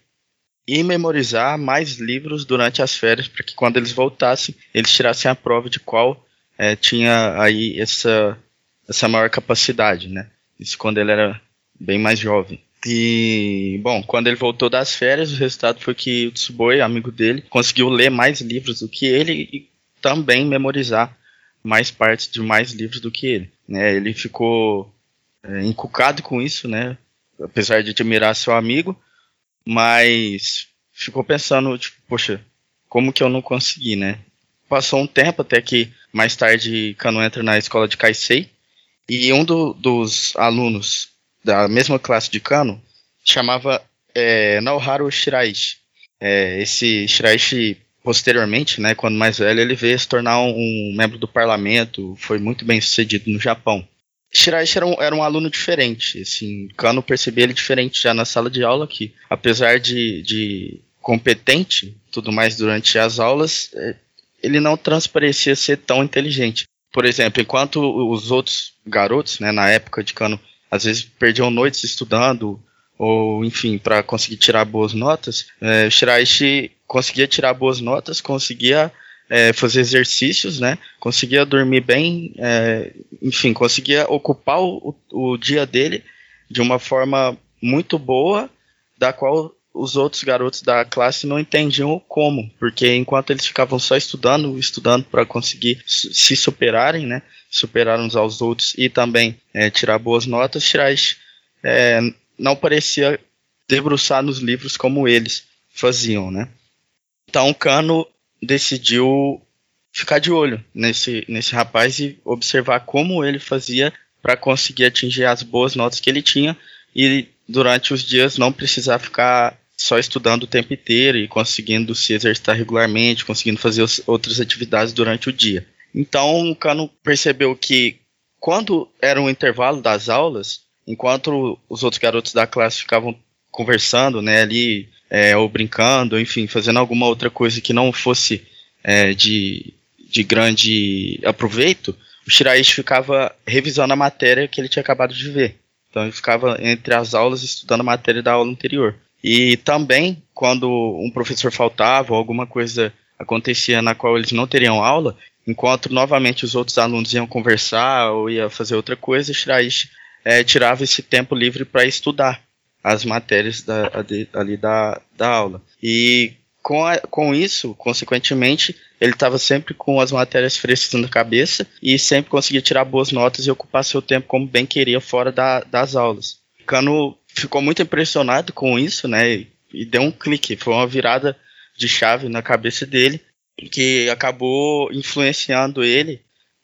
e memorizar mais livros durante as férias, para que quando eles voltassem, eles tirassem a prova de qual é, tinha aí essa essa maior capacidade, né? Isso quando ele era bem mais jovem. E, bom, quando ele voltou das férias, o resultado foi que o Tsuboi, amigo dele, conseguiu ler mais livros do que ele e também memorizar mais partes de mais livros do que ele. Né? Ele ficou é, encucado com isso, né? Apesar de admirar seu amigo, mas ficou pensando, tipo, poxa, como que eu não consegui, né? Passou um tempo até que mais tarde Kano entra na escola de Kaisei, e um do, dos alunos da mesma classe de Kano chamava é, Naoharu Shiraishi. É, esse Shiraishi, posteriormente, né, quando mais velho, ele veio se tornar um, um membro do parlamento, foi muito bem sucedido no Japão. Shiraishi era um, era um aluno diferente, assim, Kano percebia ele diferente já na sala de aula que, apesar de, de competente, tudo mais durante as aulas, é, ele não transparecia ser tão inteligente por exemplo, enquanto os outros garotos, né, na época de cano, às vezes perdiam noites estudando, ou enfim, para conseguir tirar boas notas, é, Shiraishi conseguia tirar boas notas, conseguia é, fazer exercícios, né, conseguia dormir bem, é, enfim, conseguia ocupar o, o dia dele de uma forma muito boa, da qual os outros garotos da classe não entendiam como, porque enquanto eles ficavam só estudando, estudando para conseguir se superarem, né, superar uns aos outros e também é, tirar boas notas, Shiraishi é, não parecia debruçar nos livros como eles faziam, né. Então Kano decidiu ficar de olho nesse, nesse rapaz e observar como ele fazia para conseguir atingir as boas notas que ele tinha e durante os dias não precisar ficar só estudando o tempo inteiro e conseguindo se exercitar regularmente, conseguindo fazer outras atividades durante o dia. Então o Cano percebeu que quando era um intervalo das aulas, enquanto os outros garotos da classe ficavam conversando, né, ali, é, ou brincando, enfim, fazendo alguma outra coisa que não fosse é, de, de grande aproveito, o Shiraishi ficava revisando a matéria que ele tinha acabado de ver. Então ele ficava entre as aulas estudando a matéria da aula anterior. E também, quando um professor faltava ou alguma coisa acontecia na qual eles não teriam aula, enquanto novamente os outros alunos iam conversar ou ia fazer outra coisa, Shiraishi é, tirava esse tempo livre para estudar as matérias da, ali da, da aula. E com, a, com isso, consequentemente, ele estava sempre com as matérias frescas na cabeça e sempre conseguia tirar boas notas e ocupar seu tempo como bem queria fora da, das aulas. Cano ficou muito impressionado com isso, né? E, e deu um clique, foi uma virada de chave na cabeça dele que acabou influenciando ele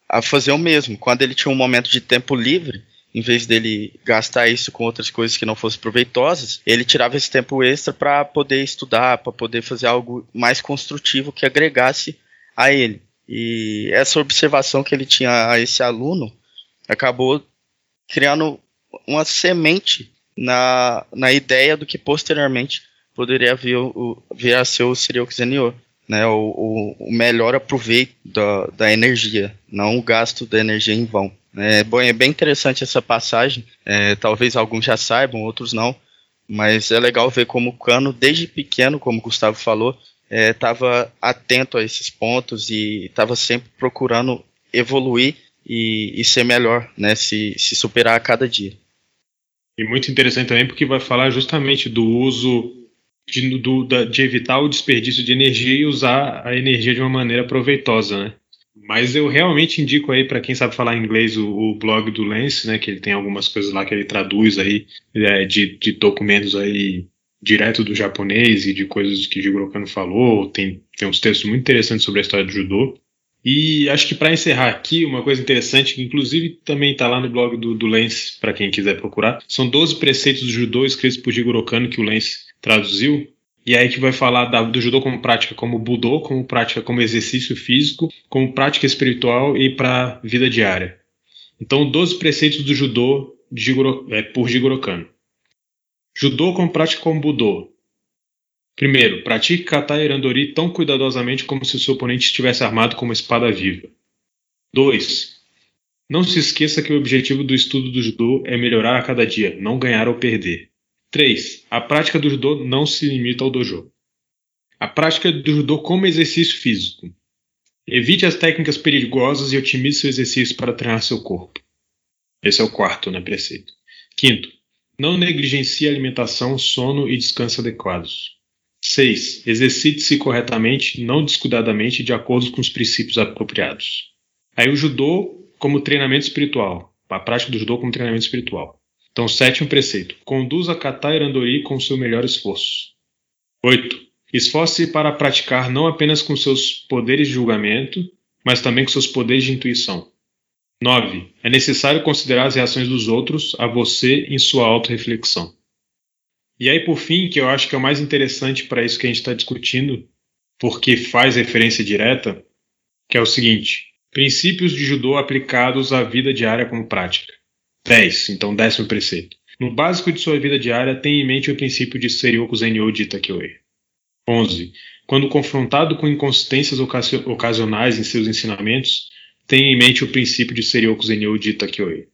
a fazer o mesmo. Quando ele tinha um momento de tempo livre, em vez dele gastar isso com outras coisas que não fossem proveitosas, ele tirava esse tempo extra para poder estudar, para poder fazer algo mais construtivo que agregasse a ele. E essa observação que ele tinha a esse aluno acabou criando uma semente na, na ideia do que posteriormente poderia vir, o, vir a ser o Serial Zenio, né, o, o, melhor aproveito da, da energia, não o gasto da energia em vão. É, bom, é bem interessante essa passagem. É, talvez alguns já saibam, outros não. Mas é legal ver como o Cano, desde pequeno, como o Gustavo falou, estava é, atento a esses pontos e estava sempre procurando evoluir e, e, ser melhor, né? Se, se superar a cada dia. E muito interessante também porque vai falar justamente do uso de, do, da, de evitar o desperdício de energia e usar a energia de uma maneira proveitosa, né? Mas eu realmente indico aí para quem sabe falar inglês o, o, blog do Lance, né? Que ele tem algumas coisas lá que ele traduz aí é, de, de, documentos aí direto do japonês e de coisas que Jigoro Kano falou. Tem, tem uns textos muito interessantes sobre a história do judô. E acho que para encerrar aqui, uma coisa interessante, que inclusive também está lá no blog do, do Lance, para quem quiser procurar, são 12 preceitos do judô escritos por Jigoro Kano que o Lance traduziu. E aí que vai falar da, do judô como prática como budô, como prática como exercício físico, como prática espiritual e para vida diária. Então, 12 preceitos do judô é, por Jigoro Kano. Judô como prática como budô. Primeiro, pratique kata e randori tão cuidadosamente como se o seu oponente estivesse armado com uma espada viva. 2. Não se esqueça que o objetivo do estudo do judô é melhorar a cada dia, não ganhar ou perder. 3. A prática do judô não se limita ao dojo. A prática do judô como exercício físico. Evite as técnicas perigosas e otimize seu exercício para treinar seu corpo. Esse é o quarto né, preceito. Quinto, não negligencie alimentação, sono e descanso adequados. 6. Exercite-se corretamente, não descuidadamente, de acordo com os princípios apropriados. Aí o judô como treinamento espiritual. A prática do judô como treinamento espiritual. Então, sétimo preceito: conduza kata e randori com seu melhor esforço. 8. Esforce-se para praticar não apenas com seus poderes de julgamento, mas também com seus poderes de intuição. 9. É necessário considerar as reações dos outros a você em sua autorreflexão. E aí, por fim, que eu acho que é o mais interessante para isso que a gente está discutindo, porque faz referência direta, que é o seguinte: princípios de judô aplicados à vida diária como prática. 10. Então, décimo preceito. No básico de sua vida diária, tenha em mente o princípio de Seryoku Zenyo de Itakeoi. 11. Quando confrontado com inconsistências ocasionais em seus ensinamentos, tenha em mente o princípio de Seryoku Zenyo de Itakeoi.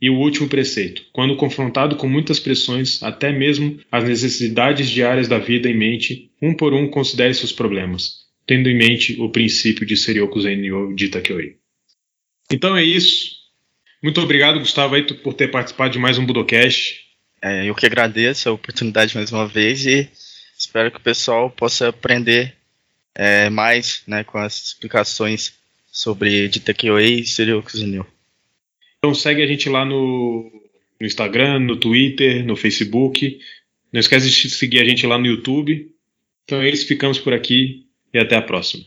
E o último preceito. Quando confrontado com muitas pressões, até mesmo as necessidades diárias da vida em mente, um por um considere seus problemas, tendo em mente o princípio de Seryoku Zenyo de Itakeoi. Então é isso. Muito obrigado, Gustavo, aí, por ter participado de mais um Budocast. É, eu que agradeço a oportunidade mais uma vez e espero que o pessoal possa aprender é, mais né, com as explicações sobre DTQA e Serial. Então segue a gente lá no, no Instagram, no Twitter, no Facebook. Não esquece de seguir a gente lá no YouTube. Então é isso, ficamos por aqui e até a próxima.